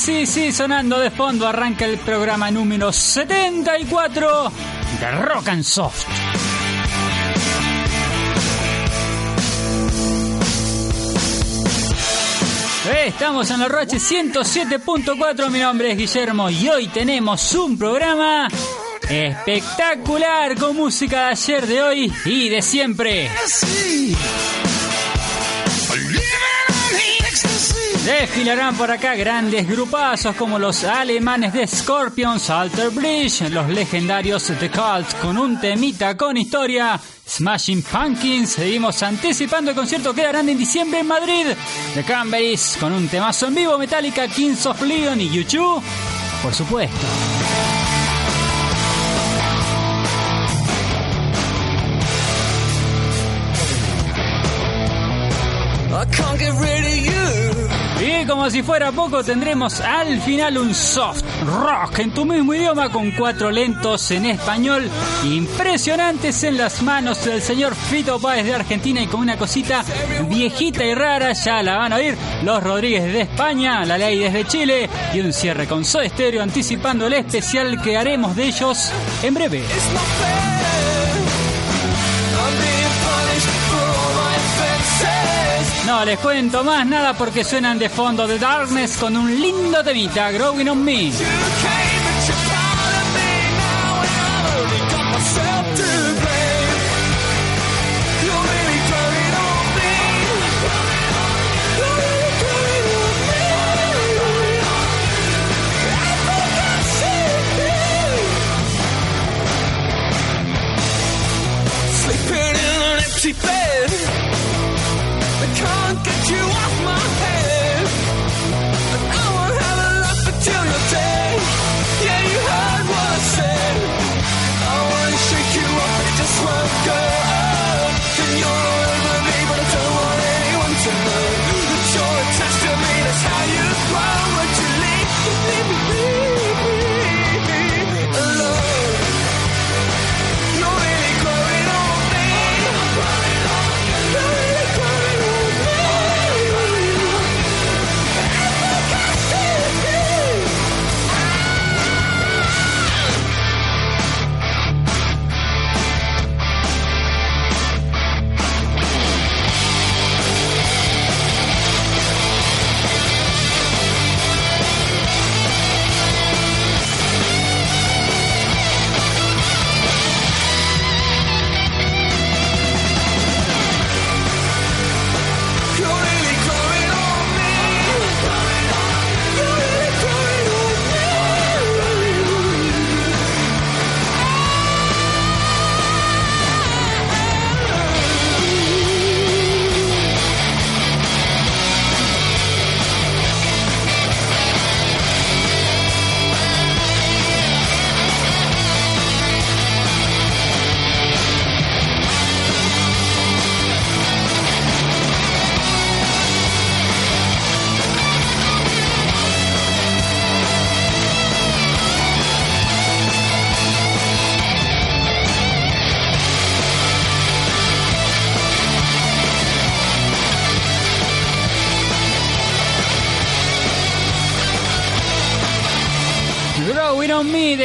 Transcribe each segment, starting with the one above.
sí, sí, sonando de fondo arranca el programa número 74 de Rock and Soft. Estamos en la Roche 107.4, mi nombre es Guillermo y hoy tenemos un programa espectacular con música de ayer, de hoy y de siempre. Desfilarán por acá grandes grupazos como los alemanes de Scorpions, Alter Bridge, los legendarios The Cult con un temita con historia, Smashing Pumpkins, seguimos anticipando el concierto que darán en diciembre en Madrid, The Cranberries con un temazo en vivo, Metallica, Kings of Leon y YouTube, por supuesto. Como si fuera poco, tendremos al final un soft rock en tu mismo idioma con cuatro lentos en español impresionantes en las manos del señor Fito Páez de Argentina y con una cosita viejita y rara, ya la van a oír, los Rodríguez de España, la ley desde Chile y un cierre con Soda Stereo anticipando el especial que haremos de ellos en breve. No les cuento más nada porque suenan de fondo de Darkness con un lindo temita, Growing on Me.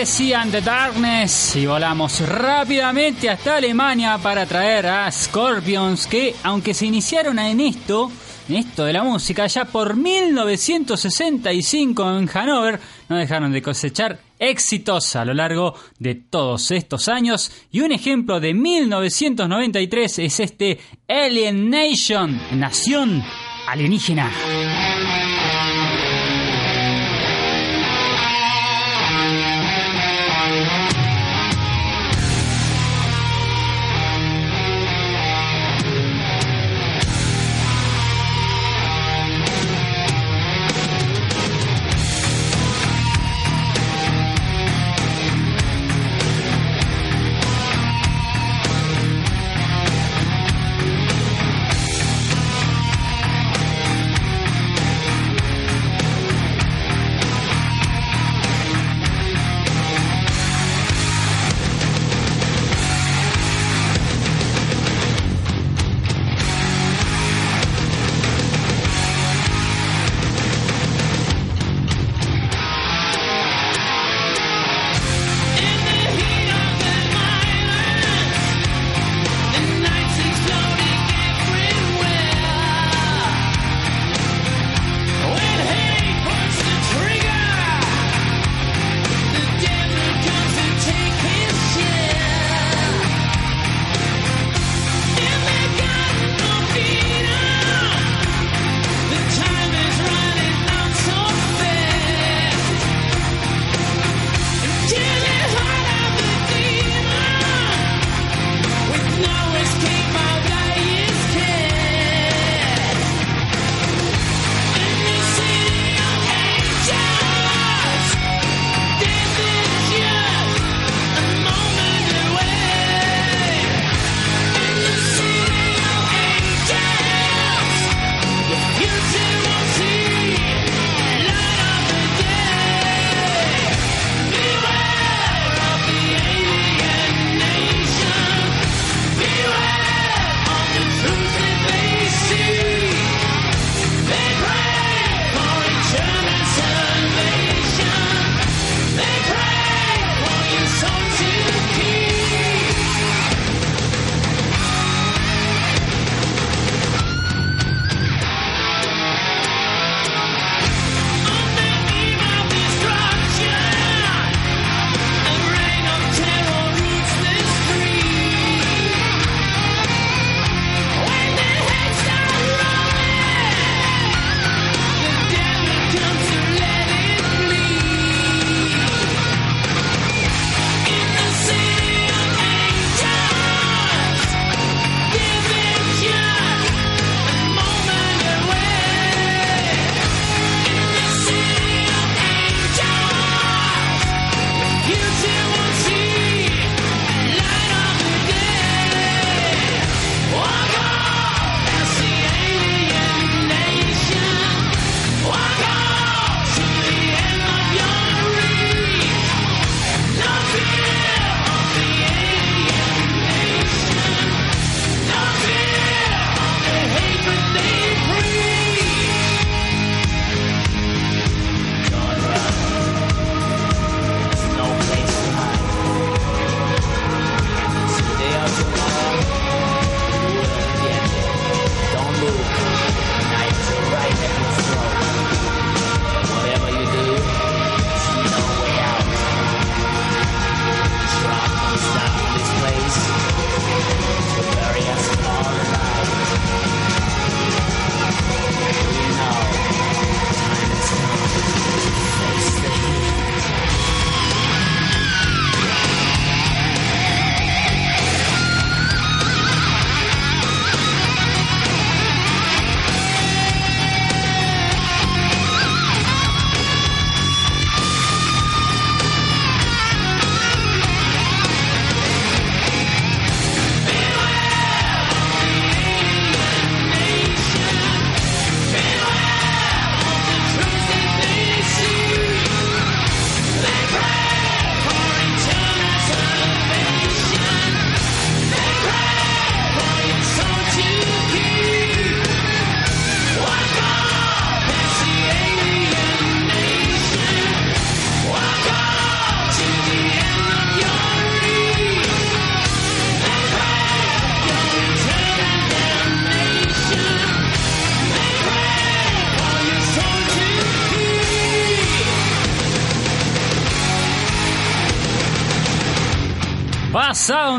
Me decían The Darkness y volamos rápidamente hasta Alemania para traer a Scorpions que aunque se iniciaron en esto, en esto de la música ya por 1965 en Hannover, no dejaron de cosechar éxitos a lo largo de todos estos años y un ejemplo de 1993 es este Alien Nation, Nación Alienígena.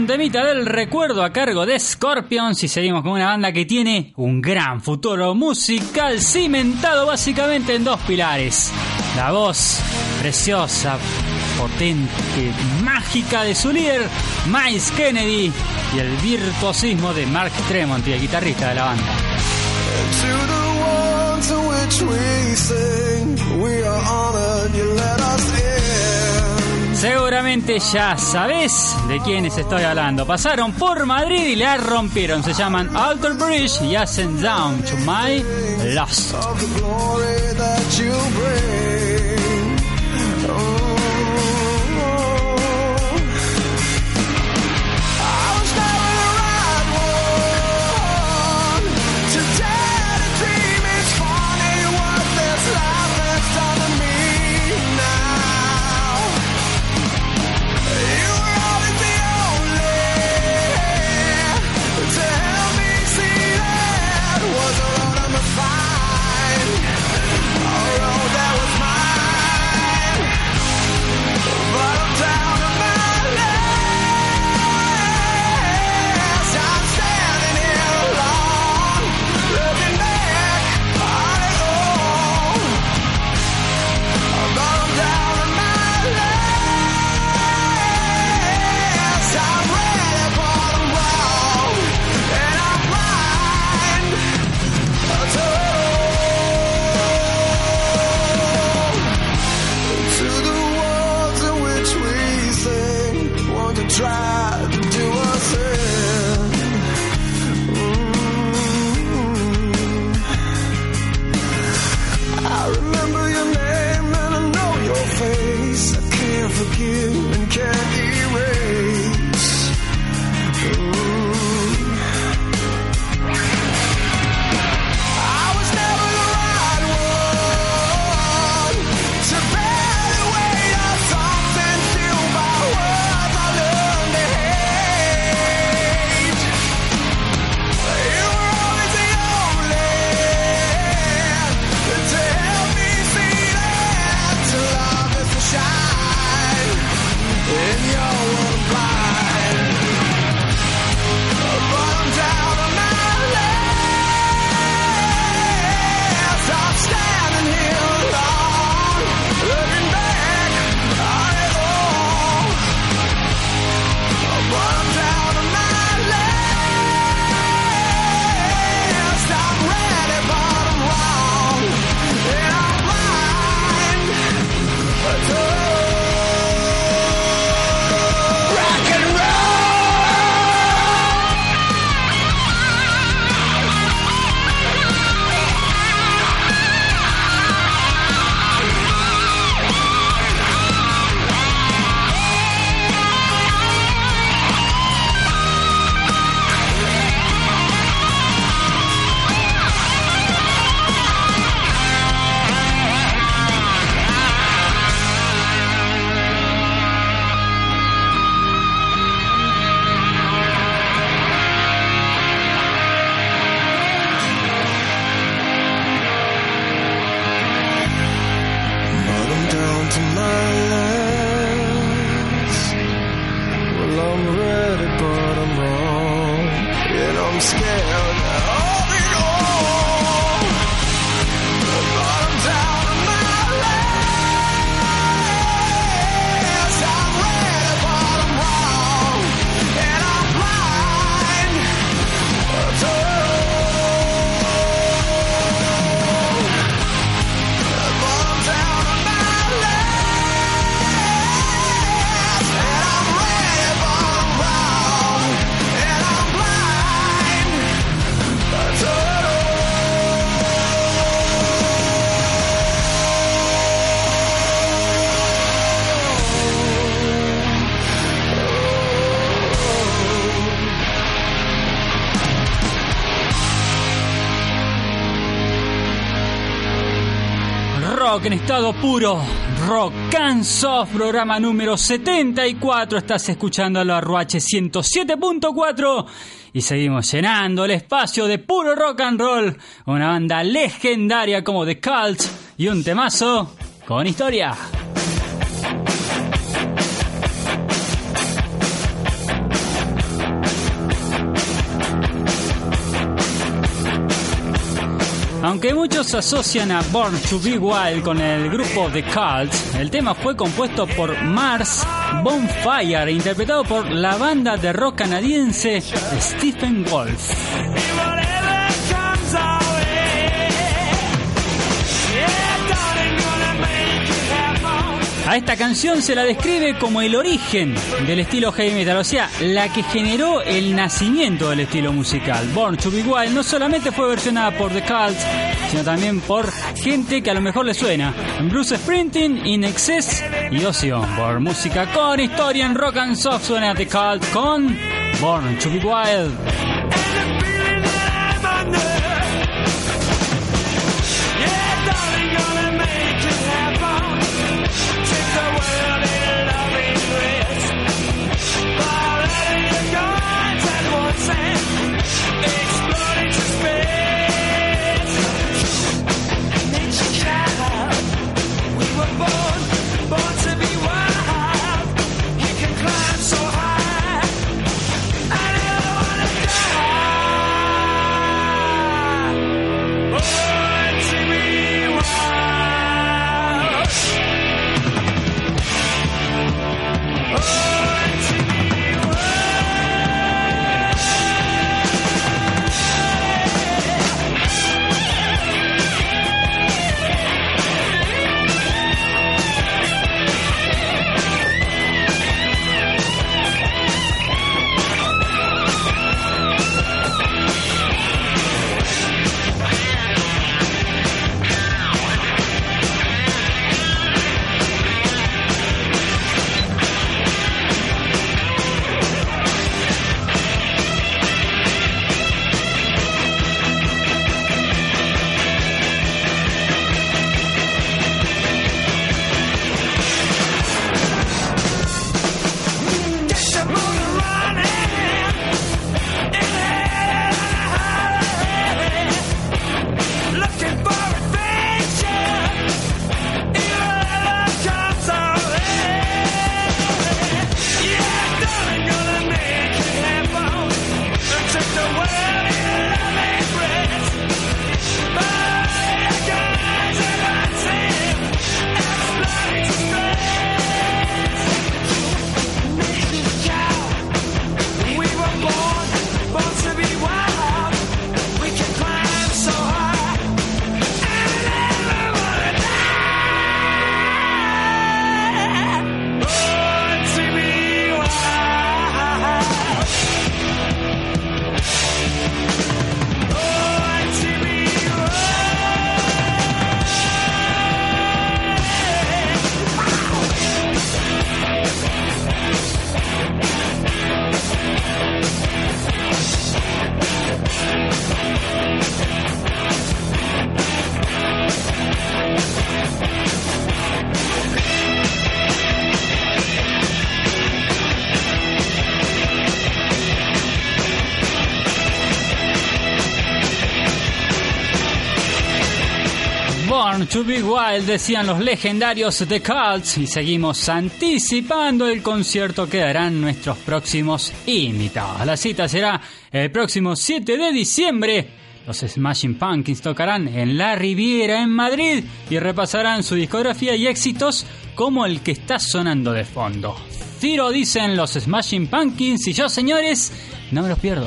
Temita del recuerdo a cargo de Scorpions y seguimos con una banda que tiene un gran futuro musical cimentado básicamente en dos pilares. La voz preciosa, potente, mágica de su líder, Miles Kennedy, y el virtuosismo de Mark Tremont, el guitarrista de la banda. Seguramente ya sabés de quiénes estoy hablando. Pasaron por Madrid y la rompieron. Se llaman Alter Bridge y hacen Down to My Lost. I'm scared. En estado puro. Rock and Soft, programa número 74. Estás escuchando la Ruache 107.4 y seguimos llenando el espacio de puro rock and roll. Una banda legendaria como The Cult y un temazo con historia. Aunque muchos asocian a Born to Be Wild con el grupo The Cults, el tema fue compuesto por Mars Bonfire e interpretado por la banda de rock canadiense Stephen Wolf. A esta canción se la describe como el origen del estilo heavy metal, o sea, la que generó el nacimiento del estilo musical. Born to Be Wild no solamente fue versionada por The Cults, sino también por gente que a lo mejor le suena. Bruce Springsteen, In Excess y Ozzy Osbourne. Música con historia en rock and soft suena The Cults con Born to Be Wild. To be Wild, decían los legendarios The Cults, y seguimos anticipando el concierto que darán nuestros próximos invitados. La cita será el próximo 7 de diciembre. Los Smashing Pumpkins tocarán en La Riviera en Madrid y repasarán su discografía y éxitos como el que está sonando de fondo. Tiro dicen los Smashing Pumpkins y yo señores, no me los pierdo.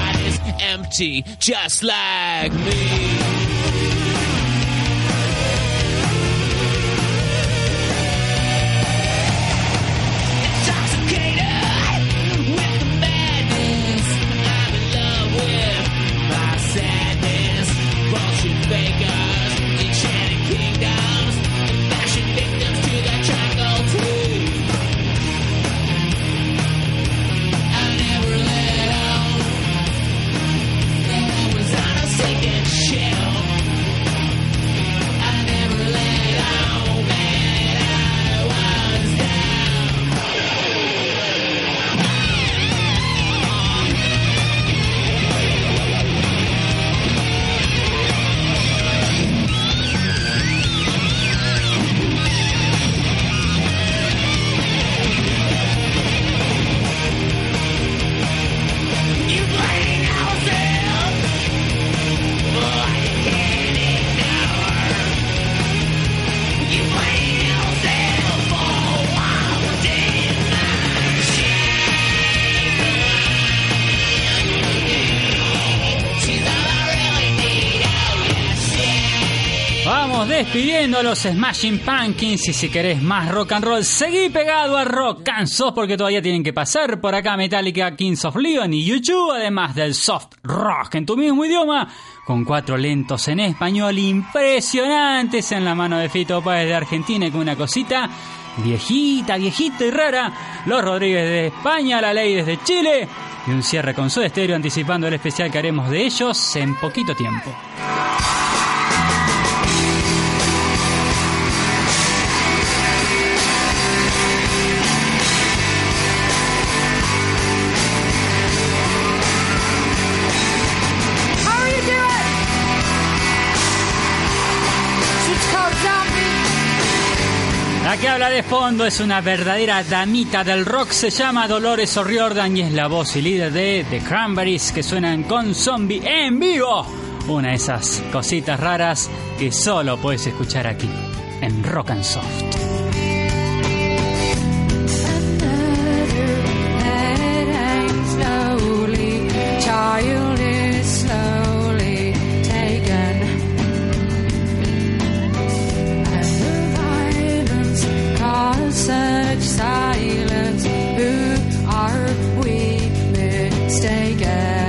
just like me. Despidiendo a los Smashing Pumpkins y si querés más rock and roll, seguí pegado a Rock and porque todavía tienen que pasar por acá Metallica, Kings of Leon y YouTube, además del soft rock en tu mismo idioma, con cuatro lentos en español impresionantes en la mano de Fito Páez de Argentina y con una cosita viejita, viejita y rara, los Rodríguez de España, la ley desde Chile y un cierre con su estéreo anticipando el especial que haremos de ellos en poquito tiempo. Que habla de fondo es una verdadera damita del rock, se llama Dolores O'Riordan y es la voz y líder de The Cranberries que suenan con Zombie en vivo. Una de esas cositas raras que solo puedes escuchar aquí, en Rock and Soft. Such silence. Who are we mistaken?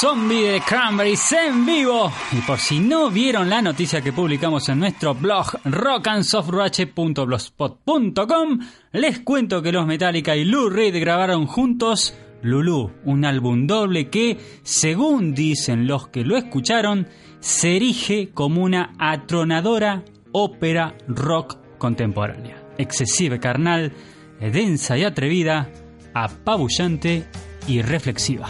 Zombie de Cranberries en vivo. Y por si no vieron la noticia que publicamos en nuestro blog rockansoftwatch.blogspot.com, les cuento que los Metallica y Lou Reed grabaron juntos Lulu, un álbum doble que, según dicen los que lo escucharon, se erige como una atronadora ópera rock contemporánea. Excesiva, carnal, densa y atrevida, apabullante y reflexiva.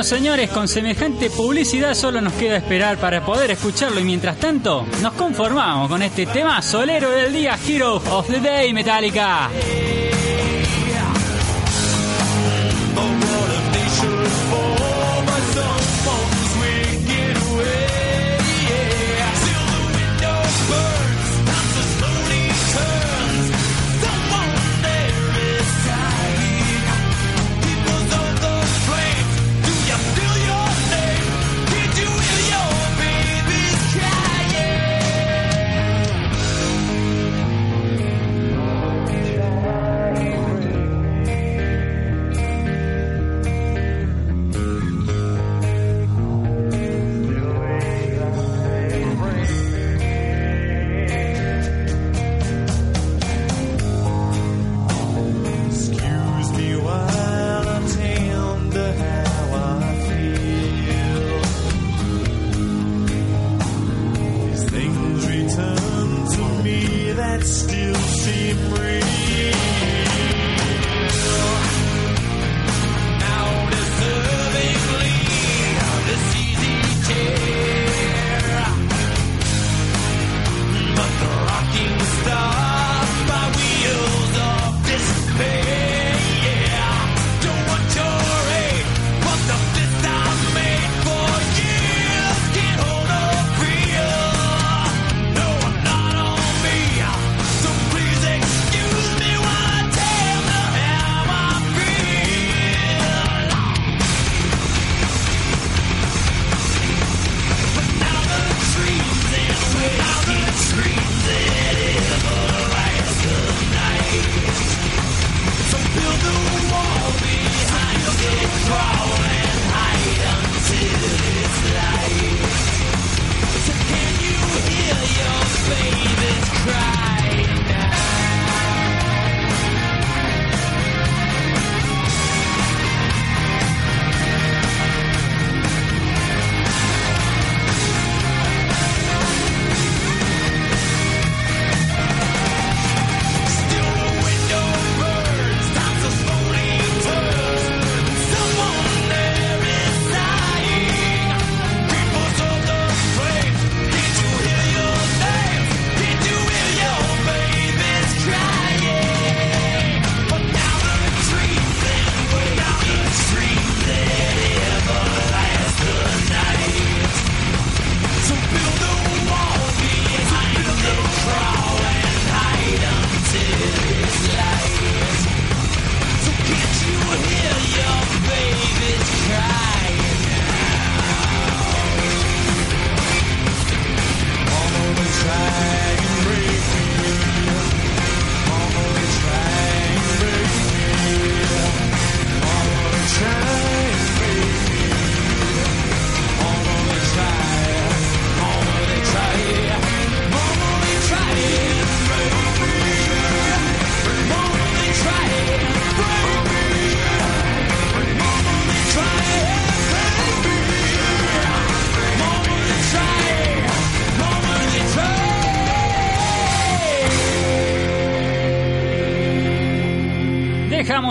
Bueno señores, con semejante publicidad solo nos queda esperar para poder escucharlo y mientras tanto nos conformamos con este tema solero del día Hero of the Day Metallica.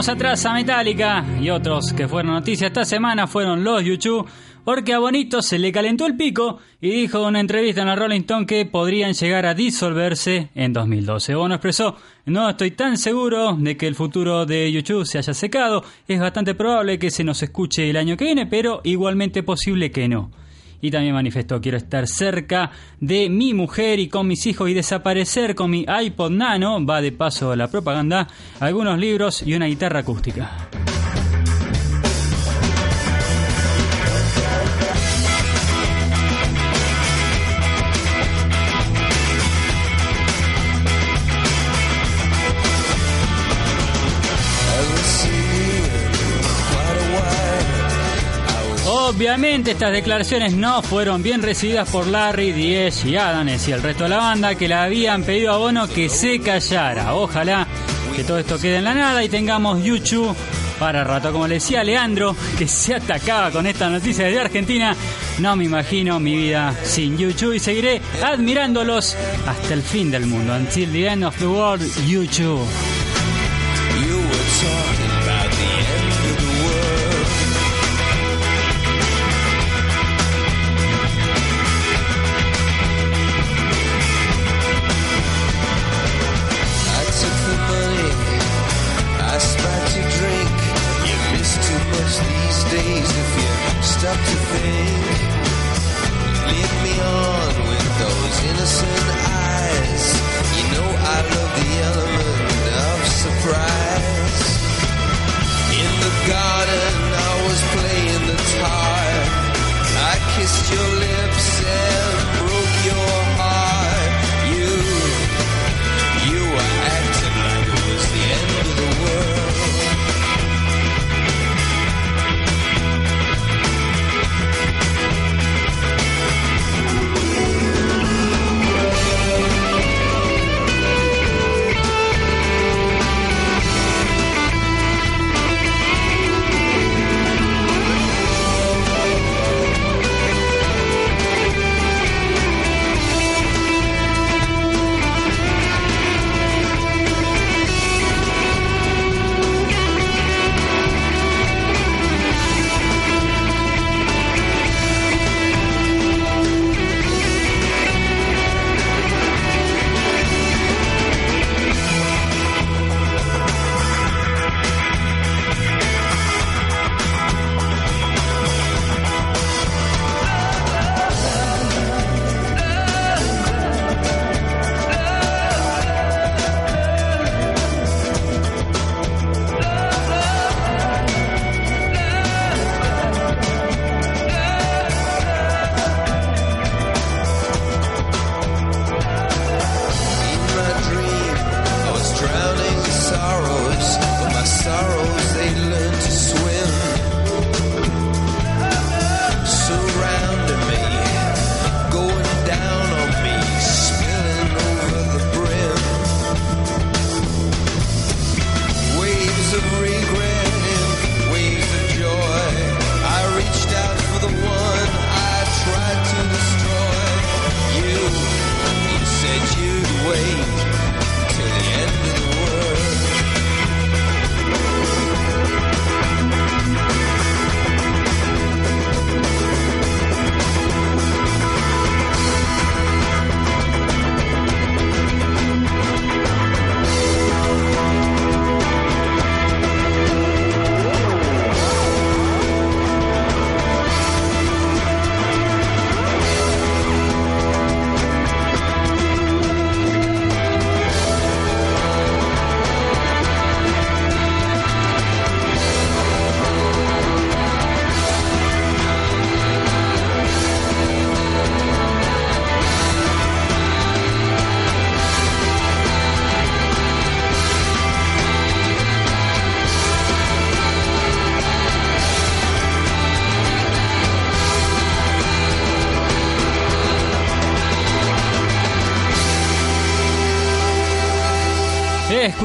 Atrás a Metallica y otros que fueron noticia esta semana fueron los YouTube porque a Bonito se le calentó el pico y dijo en una entrevista en la Rolling Stone que podrían llegar a disolverse en 2012. Bono expresó, no estoy tan seguro de que el futuro de YouTube se haya secado, es bastante probable que se nos escuche el año que viene, pero igualmente posible que no. Y también manifestó, quiero estar cerca de mi mujer y con mis hijos y desaparecer con mi iPod Nano, va de paso la propaganda, algunos libros y una guitarra acústica. Obviamente estas declaraciones no fueron bien recibidas por Larry, Diez y Adams y el resto de la banda que le habían pedido a Bono que se callara. Ojalá que todo esto quede en la nada y tengamos YouTube para rato. Como le decía Leandro, que se atacaba con esta noticia desde Argentina, no me imagino mi vida sin YouTube y seguiré admirándolos hasta el fin del mundo. Until the end of the world, YouTube. You days if you stop to think. Lead me on with those innocent eyes. You know I love the element of surprise. In the garden, I was playing the tar. I kissed your lips and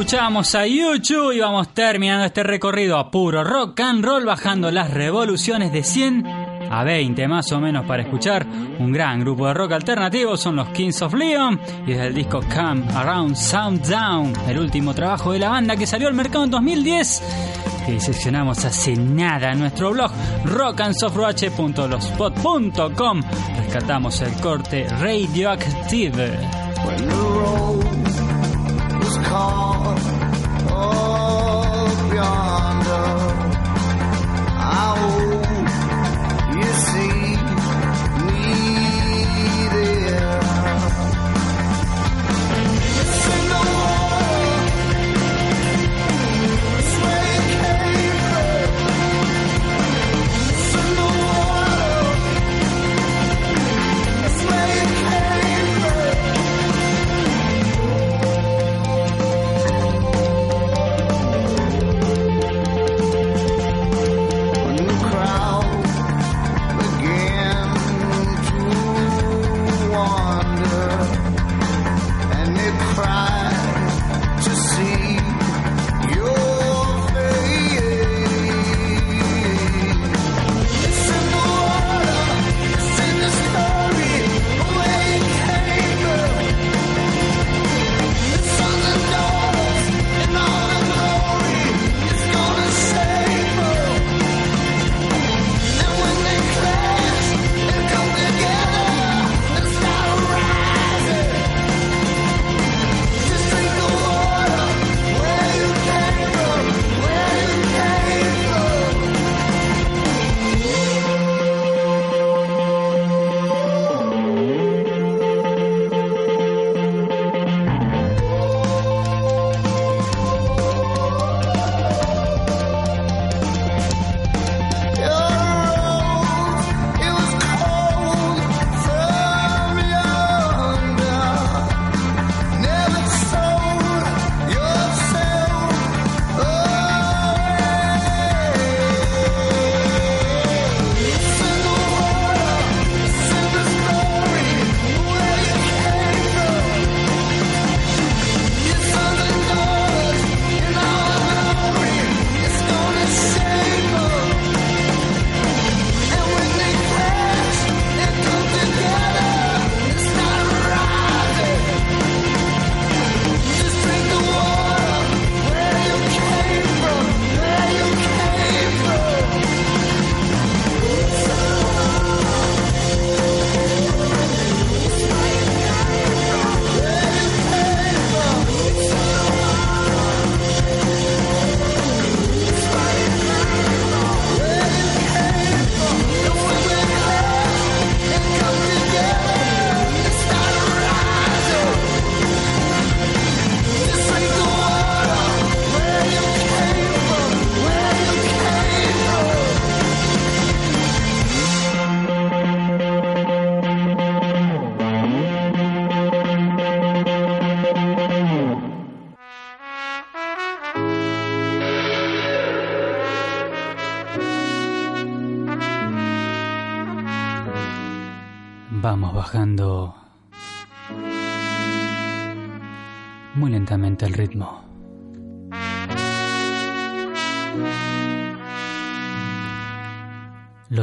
Escuchamos a YouTube y vamos terminando este recorrido a puro rock and roll, bajando las revoluciones de 100 a 20 más o menos para escuchar un gran grupo de rock alternativo. Son los Kings of Leon y desde el disco Come Around Sound Down, el último trabajo de la banda que salió al mercado en 2010 que diseccionamos hace nada en nuestro blog rockandsoftwatch.blogspot.com rescatamos el corte Radioactive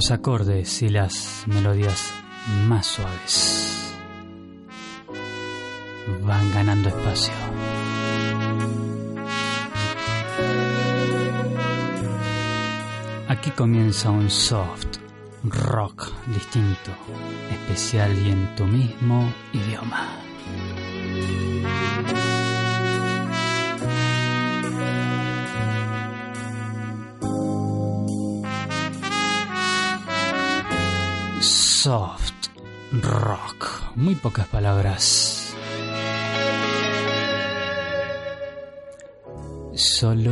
los acordes y las melodías más suaves van ganando espacio. Aquí comienza un soft rock distinto, especial y en tu mismo idioma. soft rock. Muy pocas palabras. Solo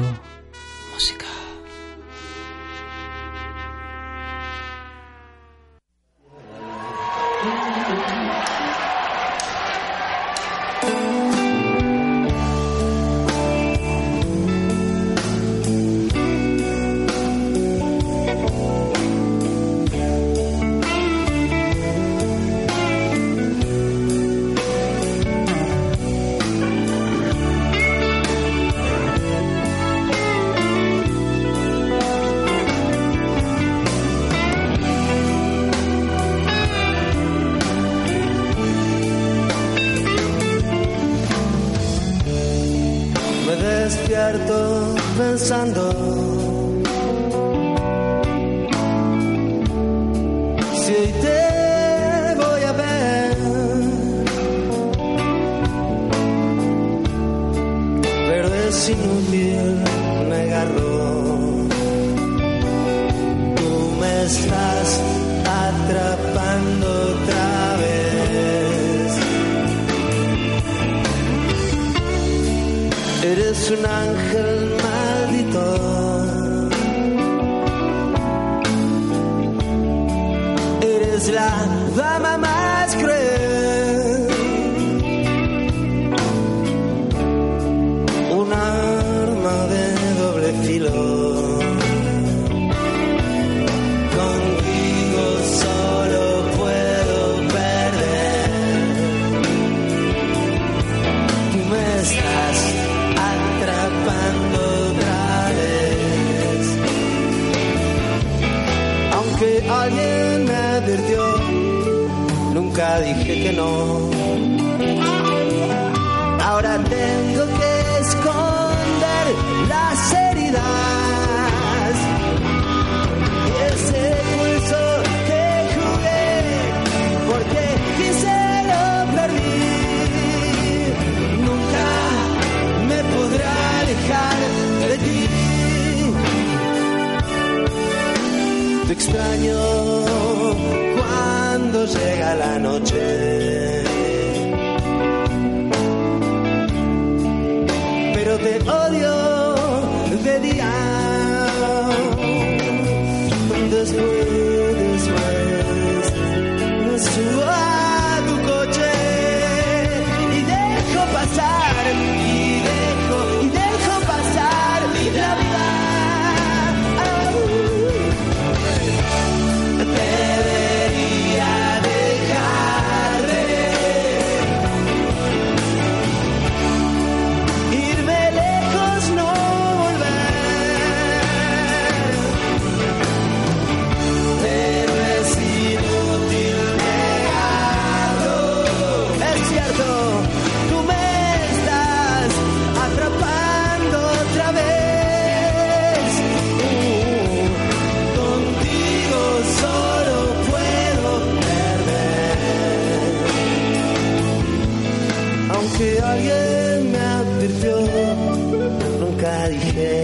dije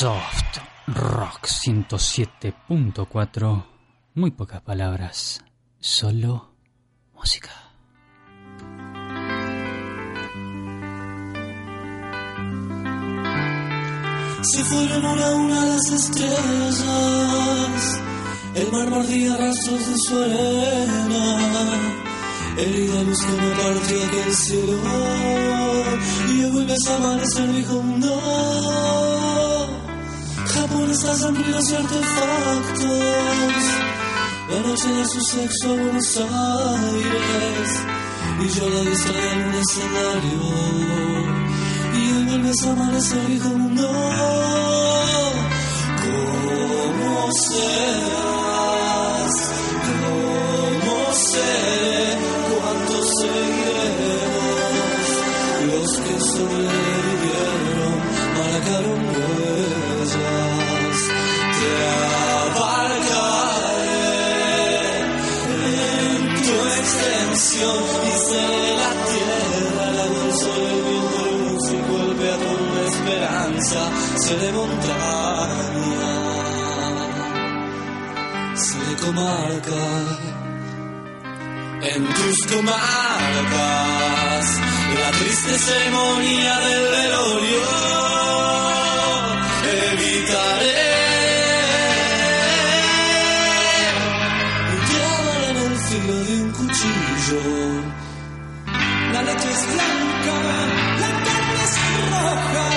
Soft Rock 107.4. Muy pocas palabras, solo música. Si fueran una una las estrellas, el mar mordía rastros de su arena. Herida luz que me partió aquel cielo, y hoy vuelves a amanecer, mi no japonesas han y artefactos. La noche de su sexo a Buenos Aires. Y yo la distraía en un escenario. Y él vuelves a amanecer y como no. Como sea. seré montaña, seré comarca. En tus comarcas, la triste ceremonia del velorio evitaré. Llevarán un filo de un cuchillo, la leche es blanca, la carne es roja.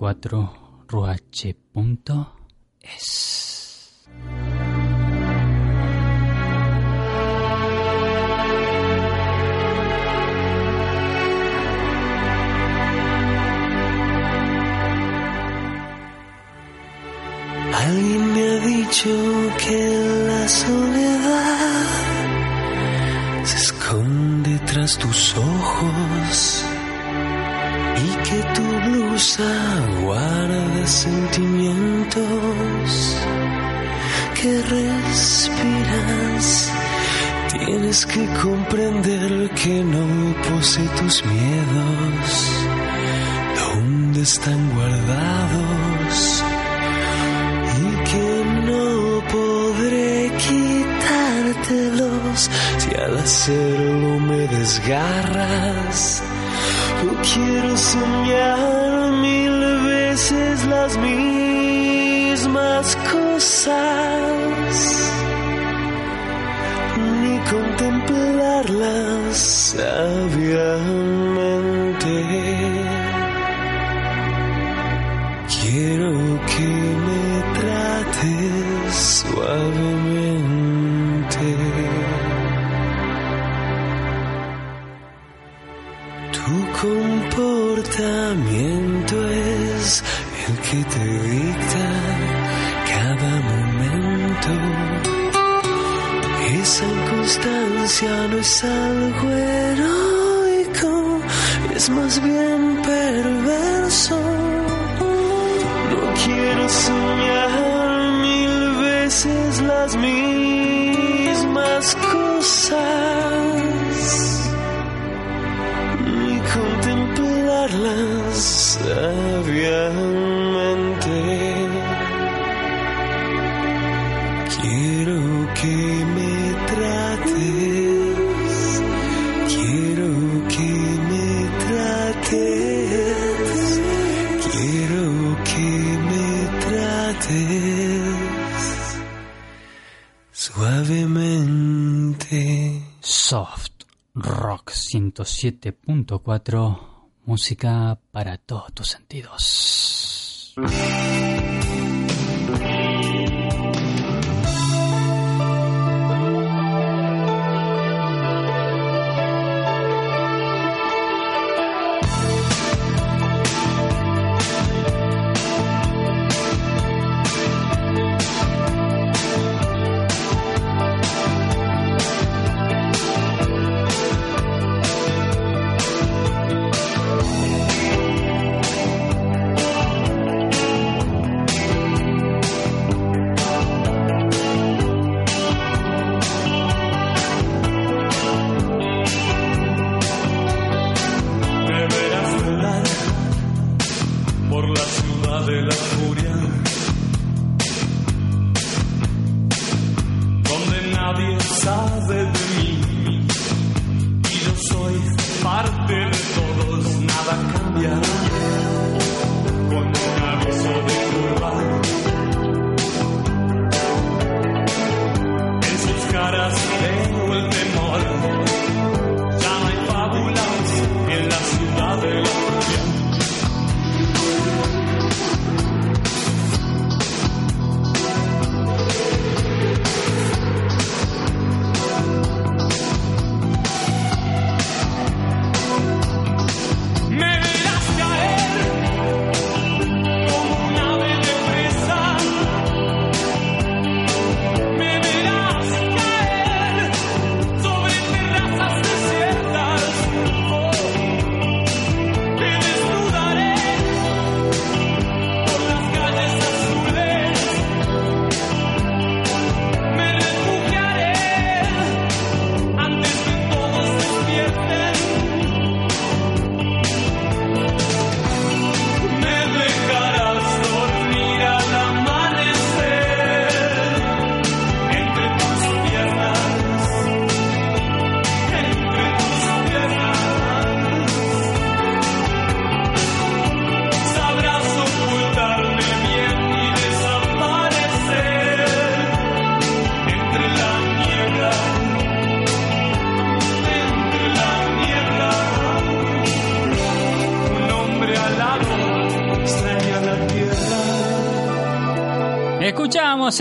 4 ruache punto hacerlo me desgarras. Yo quiero soñar mil veces las mismas cosas ni contemplarlas sabiamente. No es algo heroico, es más bien perverso. No quiero soñar mil veces las mismas 107.4, música para todos tus sentidos.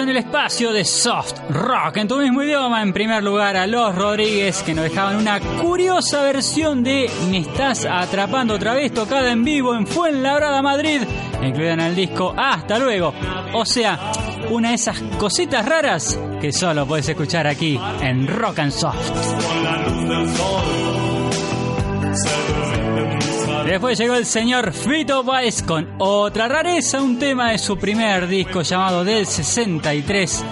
En el espacio de Soft Rock, en tu mismo idioma, en primer lugar a Los Rodríguez, que nos dejaban una curiosa versión de Me estás atrapando otra vez, tocada en vivo en Fuenlabrada, Madrid, incluida en el disco Hasta luego. O sea, una de esas cositas raras que solo puedes escuchar aquí en Rock and Soft. Después llegó el señor Fito Páez con otra rareza, un tema de su primer disco llamado Del 63.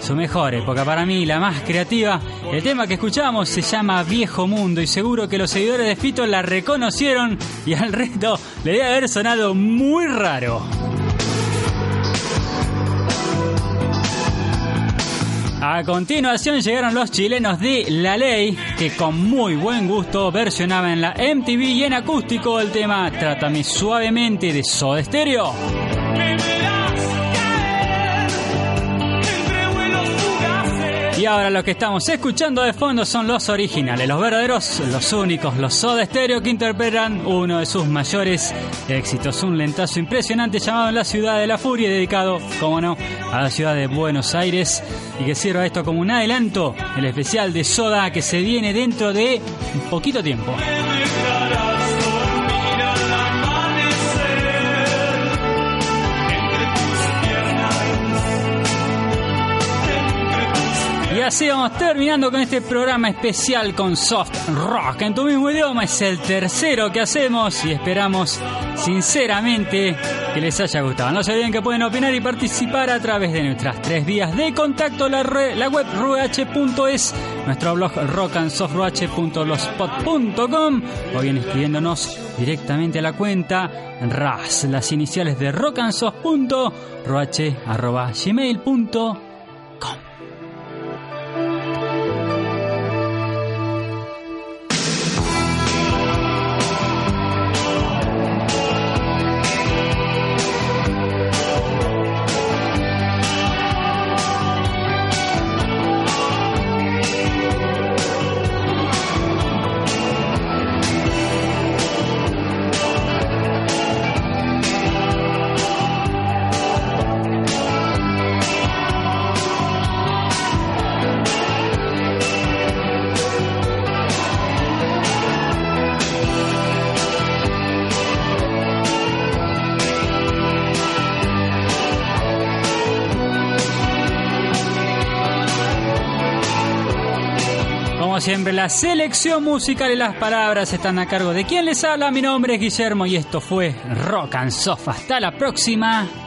Su mejor época para mí, la más creativa. El tema que escuchamos se llama Viejo Mundo y seguro que los seguidores de Fito la reconocieron y al resto le debe haber sonado muy raro. A continuación llegaron los chilenos de La Ley, que con muy buen gusto versionaban en la MTV y en acústico el tema Trátame suavemente de Soda Stereo. Y ahora lo que estamos escuchando de fondo son los originales, los verdaderos, los únicos, los Soda Stereo que interpretan uno de sus mayores éxitos, un lentazo impresionante llamado La Ciudad de la Furia, dedicado, como no, a la ciudad de Buenos Aires y que sirva esto como un adelanto, el especial de Soda que se viene dentro de poquito tiempo. Y así vamos terminando con este programa especial con Soft Rock en tu mismo idioma. Es el tercero que hacemos y esperamos sinceramente que les haya gustado. No se olviden que pueden opinar y participar a través de nuestras tres vías de contacto, la, re- la web ruh.es, nuestro blog rockansoftruh.blogspot.com o bien escribiéndonos directamente a la cuenta RAS, las iniciales de rockansoft.ruh.gmail.com la selección musical y las palabras están a cargo de quien les habla. Mi nombre es Guillermo y esto fue Rock and Soft. Hasta la próxima.